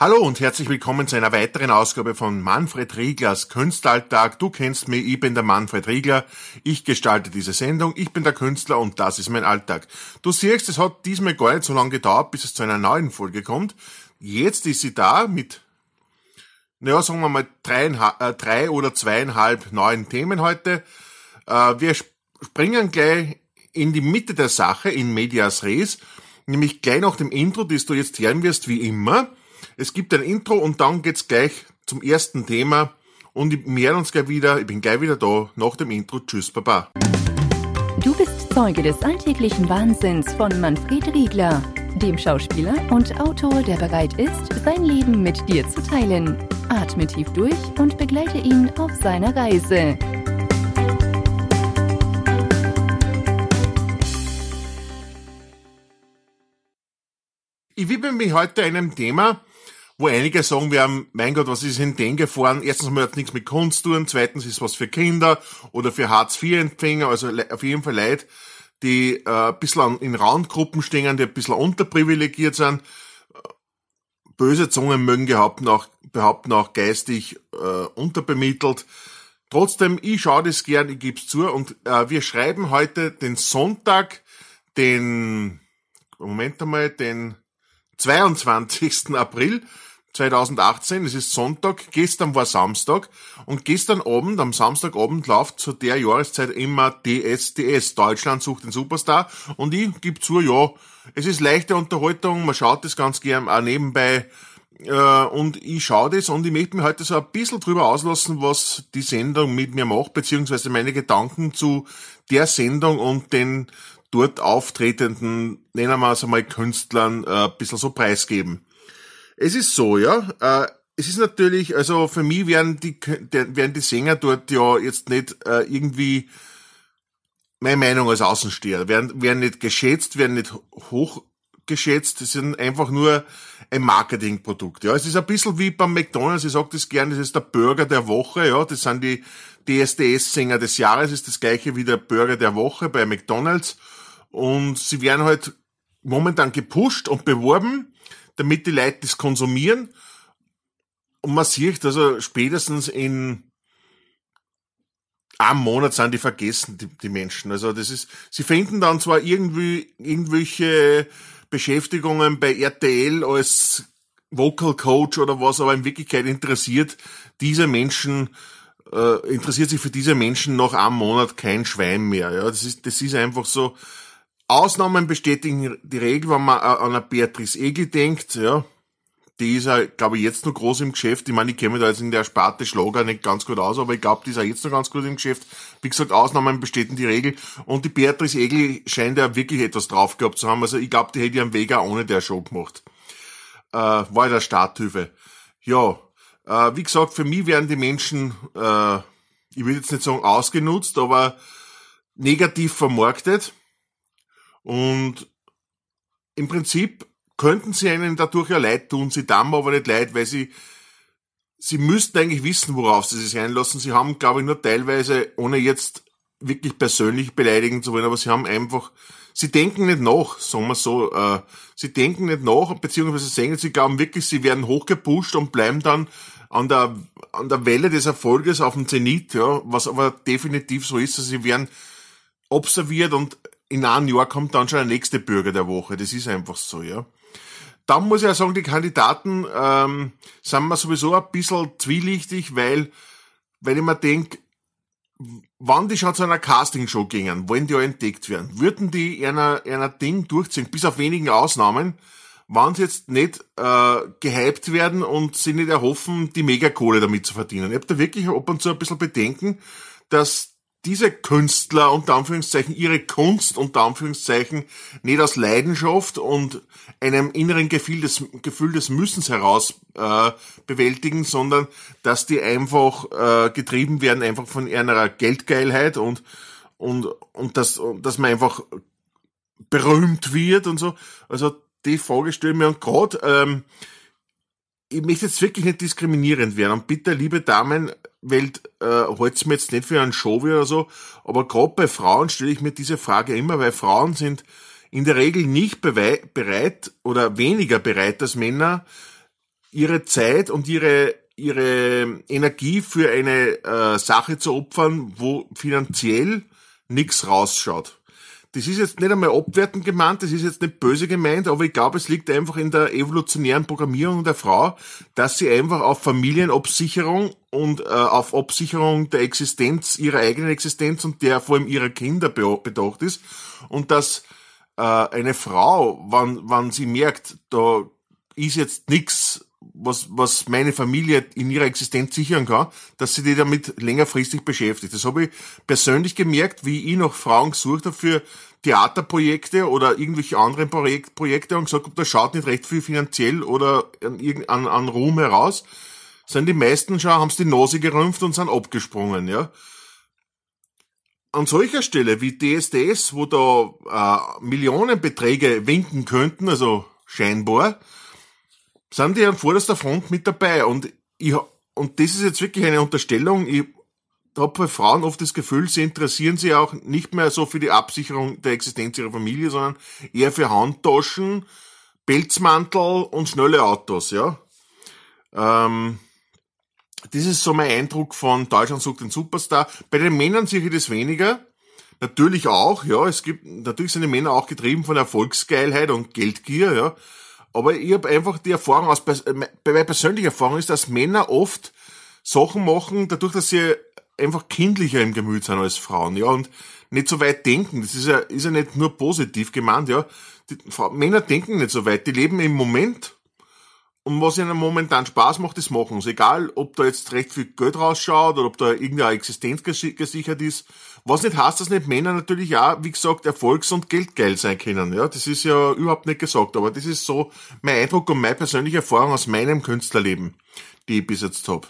Hallo und herzlich willkommen zu einer weiteren Ausgabe von Manfred Rieglers Künstleralltag. Du kennst mich, ich bin der Manfred Riegler. Ich gestalte diese Sendung, ich bin der Künstler und das ist mein Alltag. Du siehst, es hat diesmal gar nicht so lange gedauert, bis es zu einer neuen Folge kommt. Jetzt ist sie da mit, naja, sagen wir mal drei, äh, drei oder zweieinhalb neuen Themen heute. Äh, wir springen gleich in die Mitte der Sache, in Medias Res, nämlich gleich nach dem Intro, das du jetzt hören wirst, wie immer. Es gibt ein Intro und dann geht's gleich zum ersten Thema. Und wir hören uns gleich wieder. Ich bin gleich wieder da nach dem Intro. Tschüss, Baba. Du bist Zeuge des alltäglichen Wahnsinns von Manfred Riegler, dem Schauspieler und Autor, der bereit ist, sein Leben mit dir zu teilen. Atme tief durch und begleite ihn auf seiner Reise. Ich widme mich heute einem Thema, wo einige sagen, wir haben, mein Gott, was ist in den gefahren? Erstens wir jetzt nichts mit Kunst tun, zweitens ist was für Kinder oder für Hartz-IV-Empfänger, also auf jeden Fall Leute, die äh, ein bisschen in Randgruppen stehen, die ein bisschen unterprivilegiert sind. Böse Zungen mögen behaupten auch, behaupten auch geistig äh, unterbemittelt. Trotzdem, ich schaue das gern, ich gebe es zu. Und äh, wir schreiben heute den Sonntag, den, Moment einmal, den 22. April 2018, es ist Sonntag, gestern war Samstag und gestern Abend, am Samstagabend läuft zu der Jahreszeit immer DSDS, Deutschland sucht den Superstar und ich gebe zu, ja, es ist leichte Unterhaltung, man schaut das ganz gern auch nebenbei äh, und ich schaue das und ich möchte mich heute so ein bisschen drüber auslassen, was die Sendung mit mir macht, beziehungsweise meine Gedanken zu der Sendung und den dort auftretenden, nennen wir es einmal Künstlern, äh, ein bisschen so preisgeben. Es ist so, ja. Äh, es ist natürlich, also für mich werden die, werden die Sänger dort ja jetzt nicht äh, irgendwie meine Meinung als Außensteher, werden, werden nicht geschätzt, werden nicht hochgeschätzt, es sind einfach nur ein Marketingprodukt. Ja, es ist ein bisschen wie beim McDonalds, ich sage das gerne, das ist der Burger der Woche, ja, das sind die DSDS-Sänger des Jahres, ist das gleiche wie der Burger der Woche bei McDonalds. Und sie werden halt momentan gepusht und beworben damit die Leute das konsumieren. Und man sieht, also spätestens in einem Monat sind die vergessen, die, die Menschen. Also das ist, sie finden dann zwar irgendwie irgendwelche Beschäftigungen bei RTL als Vocal Coach oder was, aber in Wirklichkeit interessiert diese Menschen, äh, interessiert sich für diese Menschen nach einem Monat kein Schwein mehr. Ja, das ist, das ist einfach so, Ausnahmen bestätigen die Regel, wenn man an eine Beatrice Egel denkt, ja. Die ist ja, glaube ich, jetzt noch groß im Geschäft. Ich meine, ich kenne mich da jetzt in der Sparte Schlager nicht ganz gut aus, aber ich glaube, die ist ja jetzt noch ganz gut im Geschäft. Wie gesagt, Ausnahmen bestätigen die Regel. Und die Beatrice Egel scheint ja wirklich etwas drauf gehabt zu haben. Also ich glaube, die hätte ja einen Vega ohne der Show gemacht. Äh, war ja der Starthilfe. Ja, äh, wie gesagt, für mich werden die Menschen, äh, ich will jetzt nicht sagen ausgenutzt, aber negativ vermarktet. Und im Prinzip könnten sie einen dadurch ja leid tun, sie tun aber nicht leid, weil sie, sie müssten eigentlich wissen, worauf sie sich einlassen. Sie haben, glaube ich, nur teilweise, ohne jetzt wirklich persönlich beleidigen zu wollen, aber sie haben einfach, sie denken nicht nach, sagen wir so, äh, sie denken nicht nach, beziehungsweise sehen, sie glauben wirklich, sie werden hochgepusht und bleiben dann an der, an der Welle des Erfolges auf dem Zenit, ja, was aber definitiv so ist, also sie werden observiert und in einem Jahr kommt dann schon der nächste Bürger der Woche. Das ist einfach so, ja. Dann muss ich ja sagen, die Kandidaten ähm, sind mir sowieso ein bisschen zwielichtig, weil, weil ich mir denke, wann die schon zu einer Castingshow gingen, wollen die auch entdeckt werden, würden die einer, einer Ding durchziehen, bis auf wenigen Ausnahmen, wann sie jetzt nicht äh, gehypt werden und sie nicht erhoffen, die Megakohle damit zu verdienen. Ich habe da wirklich ab und zu ein bisschen Bedenken, dass diese Künstler unter Anführungszeichen ihre Kunst unter Anführungszeichen nicht aus Leidenschaft und einem inneren Gefühl des, Gefühl des Müssens heraus äh, bewältigen, sondern dass die einfach äh, getrieben werden einfach von einer Geldgeilheit und und und dass dass man einfach berühmt wird und so. Also die Frage stelle mir und gerade ähm, ich möchte jetzt wirklich nicht diskriminierend werden und bitte, liebe Damen, Welt äh, halt's mir jetzt nicht für einen Show oder so, aber gerade bei Frauen stelle ich mir diese Frage immer, weil Frauen sind in der Regel nicht bereit oder weniger bereit als Männer, ihre Zeit und ihre ihre Energie für eine äh, Sache zu opfern, wo finanziell nichts rausschaut. Das ist jetzt nicht einmal abwertend gemeint, das ist jetzt nicht böse gemeint, aber ich glaube, es liegt einfach in der evolutionären Programmierung der Frau, dass sie einfach auf Familienabsicherung und äh, auf Absicherung der Existenz, ihrer eigenen Existenz und der vor allem ihrer Kinder bedacht ist. Und dass äh, eine Frau, wann, wann sie merkt, da ist jetzt nichts was, was meine Familie in ihrer Existenz sichern kann, dass sie die damit längerfristig beschäftigt. Das habe ich persönlich gemerkt, wie ich nach Frauen gesucht habe für Theaterprojekte oder irgendwelche anderen Projek Projekte und gesagt habe, da schaut nicht recht viel finanziell oder an, an, an Ruhm heraus, sind die meisten schon, haben die Nase gerümpft und sind abgesprungen, ja. An solcher Stelle wie DSDS, wo da äh, Millionenbeträge winken könnten, also scheinbar, sind die an vorderster Front mit dabei. Und ich, und das ist jetzt wirklich eine Unterstellung. Ich habe bei Frauen oft das Gefühl, sie interessieren sich auch nicht mehr so für die Absicherung der Existenz ihrer Familie, sondern eher für Handtaschen, Pelzmantel und schnelle Autos, ja. Ähm, das ist so mein Eindruck von Deutschland sucht den Superstar. Bei den Männern sehe ich das weniger. Natürlich auch, ja. Es gibt, natürlich sind die Männer auch getrieben von Erfolgsgeilheit und Geldgier, ja. Aber ich habe einfach die Erfahrung aus, äh, meine persönliche Erfahrung ist, dass Männer oft Sachen machen, dadurch, dass sie einfach kindlicher im Gemüt sind als Frauen, ja, und nicht so weit denken. Das ist ja, ist ja nicht nur positiv gemeint, ja. Die, Männer denken nicht so weit, die leben im Moment und was ihnen momentan Spaß macht, das machen sie. Egal, ob da jetzt recht viel Geld rausschaut oder ob da irgendeine Existenz gesichert ist. Was nicht heißt, dass nicht Männer natürlich auch, wie gesagt, erfolgs- und geldgeil sein können. Ja, das ist ja überhaupt nicht gesagt. Aber das ist so mein Eindruck und meine persönliche Erfahrung aus meinem Künstlerleben, die ich bis jetzt habe.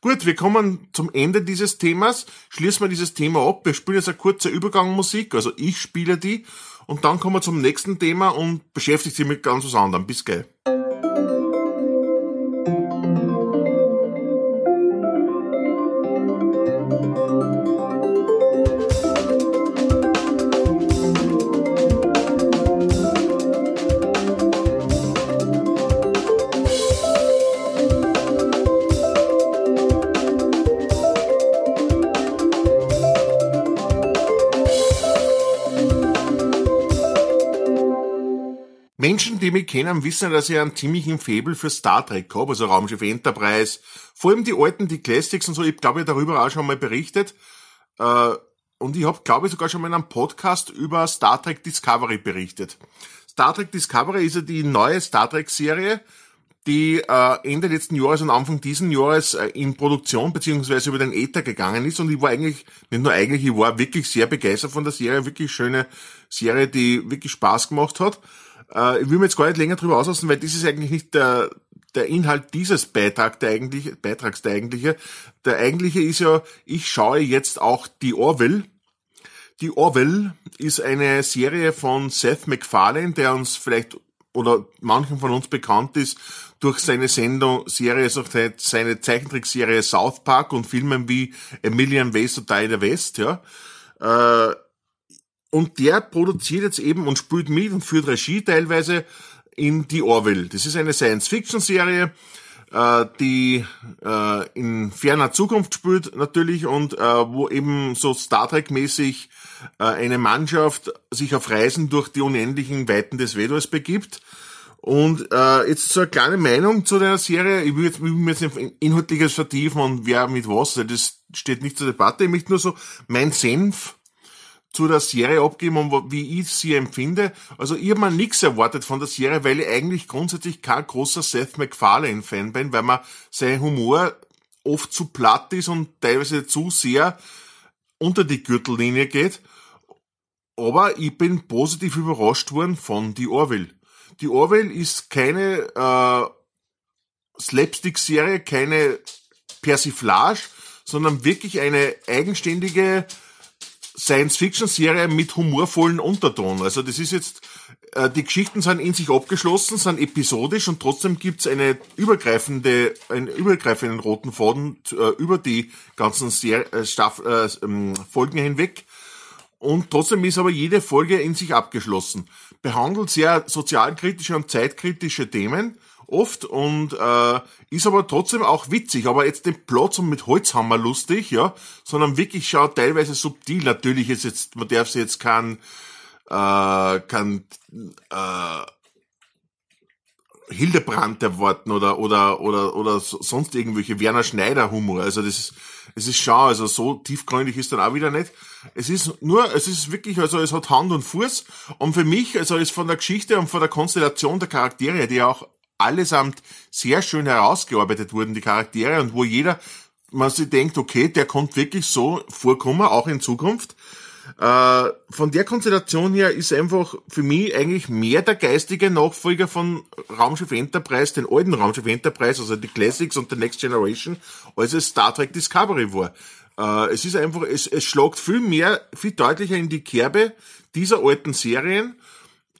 Gut, wir kommen zum Ende dieses Themas. Schließen wir dieses Thema ab. Wir spielen jetzt eine kurze Übergangmusik, also ich spiele die. Und dann kommen wir zum nächsten Thema und beschäftigt sich mit ganz was anderem. Bis gleich. Menschen, die mich kennen, wissen, dass ich einen ziemlichen Faible für Star Trek habe, also Raumschiff Enterprise. Vor allem die alten, die Classics und so, ich glaube, ich darüber auch schon mal berichtet. Äh, und ich habe, glaube ich, sogar schon mal in einem Podcast über Star Trek Discovery berichtet. Star Trek Discovery ist ja die neue Star Trek-Serie, die äh, Ende letzten Jahres und Anfang diesen Jahres äh, in Produktion beziehungsweise über den Äther gegangen ist und ich war eigentlich, nicht nur eigentlich, ich war wirklich sehr begeistert von der Serie, wirklich schöne Serie, die wirklich Spaß gemacht hat. Äh, ich will mir jetzt gar nicht länger drüber auslassen, weil das ist eigentlich nicht der, der Inhalt dieses Beitrag, der eigentliche, Beitrags der eigentliche. Der eigentliche ist ja, ich schaue jetzt auch die Orville. Die Orville ist eine Serie von Seth MacFarlane, der uns vielleicht oder manchen von uns bekannt ist durch seine Sendung, Serie, also seine Zeichentrickserie South Park und Filmen wie A Million Ways to Die in the West, ja. Äh, und der produziert jetzt eben und spielt mit und führt Regie teilweise in Die Orville. Das ist eine Science-Fiction-Serie, äh, die äh, in ferner Zukunft spielt natürlich und äh, wo eben so Star Trek-mäßig äh, eine Mannschaft sich auf Reisen durch die unendlichen Weiten des Vedors begibt. Und äh, jetzt so eine kleine Meinung zu der Serie. Ich will jetzt, ich will jetzt nicht inhaltliches vertiefen und wer mit was, das steht nicht zur Debatte. Ich möchte nur so mein Senf zu der Serie abgeben und wie ich sie empfinde. Also ich habe mir nichts erwartet von der Serie, weil ich eigentlich grundsätzlich kein großer Seth MacFarlane-Fan bin, weil mir sein Humor oft zu platt ist und teilweise zu sehr unter die Gürtellinie geht. Aber ich bin positiv überrascht worden von die Orville. Die Orville ist keine äh, Slapstick-Serie, keine Persiflage, sondern wirklich eine eigenständige Science-Fiction-Serie mit humorvollen Unterton. Also das ist jetzt, äh, die Geschichten sind in sich abgeschlossen, sind episodisch und trotzdem gibt's eine übergreifende, einen übergreifenden roten Faden äh, über die ganzen Ser äh, Staff äh, ähm, Folgen hinweg. Und trotzdem ist aber jede Folge in sich abgeschlossen. Behandelt sehr sozialkritische und zeitkritische Themen oft und äh, ist aber trotzdem auch witzig, aber jetzt den Plot so mit Holzhammer lustig, ja, sondern wirklich schaut teilweise subtil. Natürlich ist jetzt, man darf sie jetzt kein, äh, kein äh, Hildebrand erwarten oder oder oder oder sonst irgendwelche Werner Schneider Humor. Also das ist es ist schau, also so tiefgründig ist dann auch wieder nicht. Es ist nur, es ist wirklich, also es hat Hand und Fuß und für mich, also ist von der Geschichte und von der Konstellation der Charaktere, die auch allesamt sehr schön herausgearbeitet wurden, die Charaktere und wo jeder man sich denkt, okay, der kommt wirklich so vorkommen, auch in Zukunft. Äh, von der Konstellation her ist einfach für mich eigentlich mehr der geistige Nachfolger von Raumschiff Enterprise, den alten Raumschiff Enterprise, also die Classics und the Next Generation, als es Star Trek Discovery war. Äh, es ist einfach, es, es schlagt viel mehr, viel deutlicher in die Kerbe dieser alten Serien.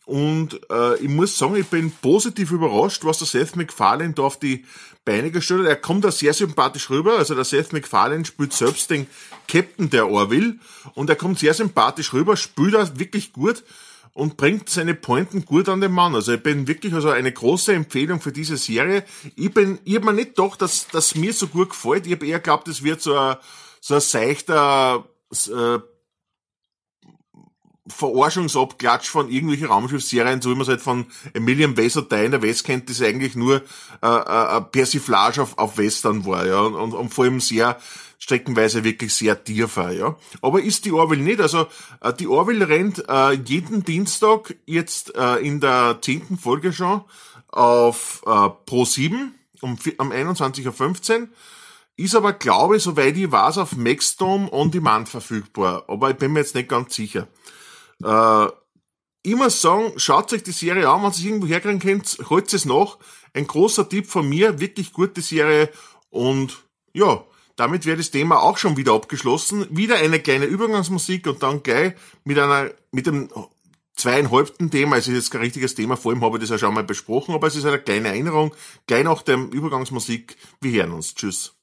Und äh, ich muss sagen, ich bin positiv überrascht, was der Seth MacFarlane da auf die Beine gestellt hat. Er kommt da sehr sympathisch rüber. Also der Seth MacFarlane spielt selbst den Captain der Orville und er kommt sehr sympathisch rüber, spielt da wirklich gut und bringt seine Pointen gut an den Mann. Also ich bin wirklich also eine große Empfehlung für diese Serie. Ich bin, ich hab mir nicht gedacht, dass das mir so gut gefällt. Ich habe eher geglaubt, es wird so ein, so ein seichter äh, Verarschungsabklatsch von irgendwelchen Raumschiffserien, so wie man es halt von Emilian Wesertei in der West kennt, das eigentlich nur äh, äh, Persiflage auf, auf Western war, ja, und, und vor allem sehr streckenweise wirklich sehr tiefer, ja. Aber ist die Orwell nicht. Also äh, die Orwell rennt äh, jeden Dienstag jetzt äh, in der zehnten Folge schon auf äh, Pro 7 um, um 21.15 Uhr. Ist aber, glaube ich, soweit ich weiß, auf Maxdome on Demand verfügbar. Aber ich bin mir jetzt nicht ganz sicher. Äh, muss sagen, schaut euch die Serie an, wenn ihr es irgendwo herkriegen könnt, holt es nach. Ein großer Tipp von mir, wirklich gute Serie und ja, damit wäre das Thema auch schon wieder abgeschlossen. Wieder eine kleine Übergangsmusik und dann gleich mit einer, mit dem zweieinhalbten Thema, es ist jetzt kein richtiges Thema, vor allem habe ich das ja schon mal besprochen, aber es ist eine kleine Erinnerung, gleich nach der Übergangsmusik. Wir hören uns. Tschüss.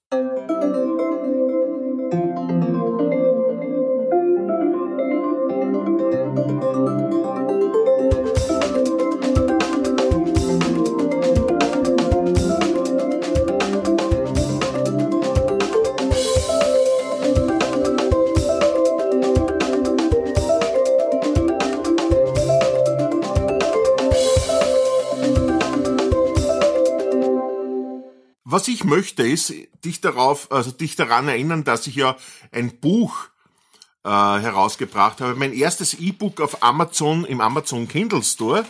Was ich möchte, ist dich darauf, also dich daran erinnern, dass ich ja ein Buch äh, herausgebracht habe. Mein erstes E-Book auf Amazon im Amazon Kindle Store.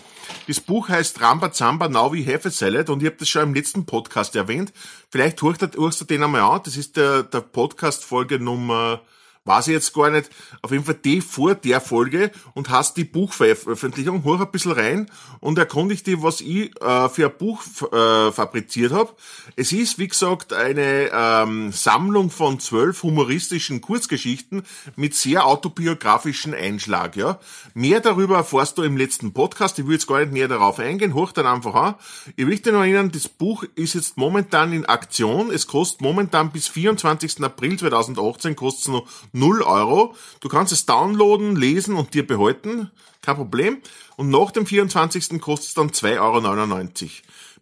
Das Buch heißt Ramba Zamba Now We Have a Salad und ich habe das schon im letzten Podcast erwähnt. Vielleicht hörst du den einmal an. Das ist der, der Podcast Folge Nummer weiß ich jetzt gar nicht, auf jeden Fall die vor der Folge und hast die Buchveröffentlichung, hoch ein bisschen rein und erkundig dich, was ich äh, für ein Buch äh, fabriziert habe. Es ist, wie gesagt, eine ähm, Sammlung von zwölf humoristischen Kurzgeschichten mit sehr autobiografischen Einschlag. Ja, Mehr darüber erfährst du im letzten Podcast. Ich will jetzt gar nicht näher darauf eingehen, hoch dann einfach an. Ich möchte noch erinnern, das Buch ist jetzt momentan in Aktion. Es kostet momentan bis 24. April 2018 kostet es noch 0 Euro. Du kannst es downloaden, lesen und dir behalten. Kein Problem. Und nach dem 24. kostet es dann 2,99 Euro.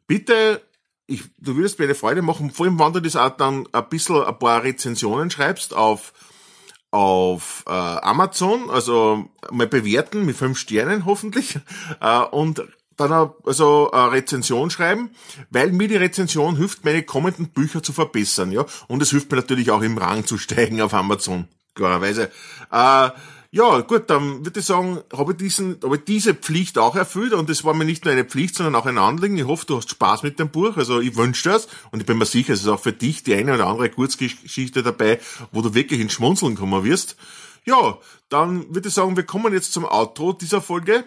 Bitte, ich, du würdest mir eine Freude machen, vor allem wenn du das auch dann ein bisschen ein paar Rezensionen schreibst auf auf äh, Amazon, also mal bewerten mit fünf Sternen hoffentlich äh, und dann also eine Rezension schreiben, weil mir die Rezension hilft, meine kommenden Bücher zu verbessern, ja. Und es hilft mir natürlich auch im Rang zu steigen auf Amazon klarerweise. Äh, ja, gut, dann würde ich sagen, habe ich, diesen, habe ich diese Pflicht auch erfüllt und es war mir nicht nur eine Pflicht, sondern auch ein Anliegen. Ich hoffe, du hast Spaß mit dem Buch. Also ich wünsche das und ich bin mir sicher, es ist auch für dich die eine oder andere Kurzgeschichte dabei, wo du wirklich ins Schmunzeln kommen wirst. Ja, dann würde ich sagen, wir kommen jetzt zum Outro dieser Folge.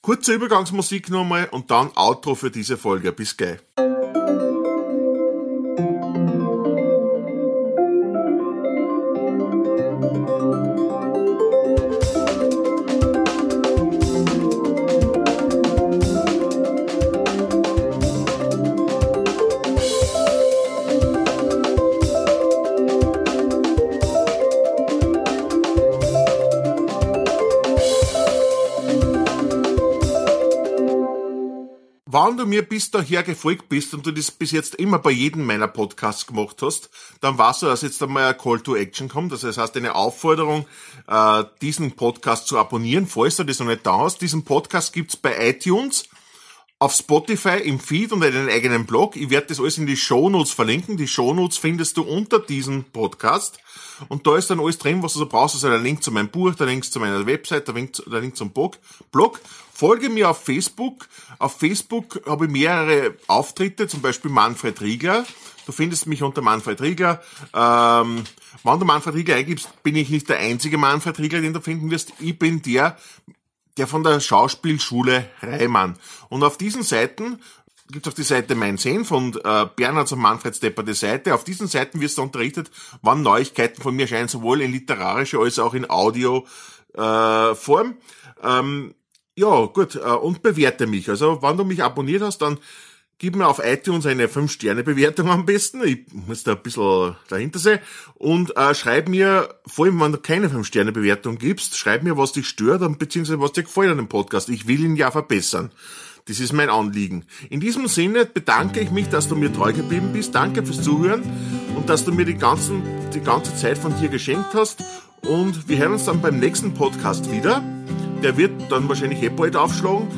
Kurze Übergangsmusik nochmal und dann Outro für diese Folge. Bis gleich. Wenn du mir bis daher gefolgt bist und du das bis jetzt immer bei jedem meiner Podcasts gemacht hast, dann weißt du, dass jetzt einmal ein Call to Action kommt. Das heißt, eine Aufforderung, äh, diesen Podcast zu abonnieren, falls du das noch nicht da hast. Diesen Podcast gibt's bei iTunes auf Spotify im Feed und einen eigenen Blog. Ich werde das alles in die Shownotes verlinken. Die Shownotes findest du unter diesem Podcast. Und da ist dann alles drin, was du so brauchst. Also der Link zu meinem Buch, der Link zu meiner Website, der Link, der Link zum Blog. Folge mir auf Facebook. Auf Facebook habe ich mehrere Auftritte, zum Beispiel Manfred Riegler. Du findest mich unter Manfred Riegler. Ähm, wenn du Manfred Riegler eingibst, bin ich nicht der einzige Manfred Riegler, den du finden wirst. Ich bin der der von der Schauspielschule Reimann. Und auf diesen Seiten gibt es auch die Seite Mein Senf und äh, Bernhard und Manfred Stepper die Seite. Auf diesen Seiten wirst du unterrichtet, wann Neuigkeiten von mir erscheinen, sowohl in literarischer als auch in Audioform. Äh, Form. ähm, ja, gut, äh, und bewerte mich. Also, wenn du mich abonniert hast, dann Gib mir auf iTunes eine 5-Sterne-Bewertung am besten. Ich muss da ein bisschen dahinter sein. Und äh, schreib mir, vor allem wenn du keine 5-Sterne-Bewertung gibst, schreib mir, was dich stört und beziehungsweise was dir gefällt an dem Podcast. Ich will ihn ja verbessern. Das ist mein Anliegen. In diesem Sinne bedanke ich mich, dass du mir treu geblieben bist. Danke fürs Zuhören und dass du mir die, ganzen, die ganze Zeit von dir geschenkt hast. Und wir hören uns dann beim nächsten Podcast wieder. Der wird dann wahrscheinlich eh bald aufschlagen.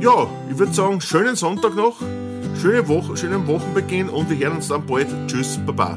Ja, ich würde sagen, schönen Sonntag noch. Schöne Woche, schönen Wochenbeginn und wir hören uns dann bald. Tschüss, Baba.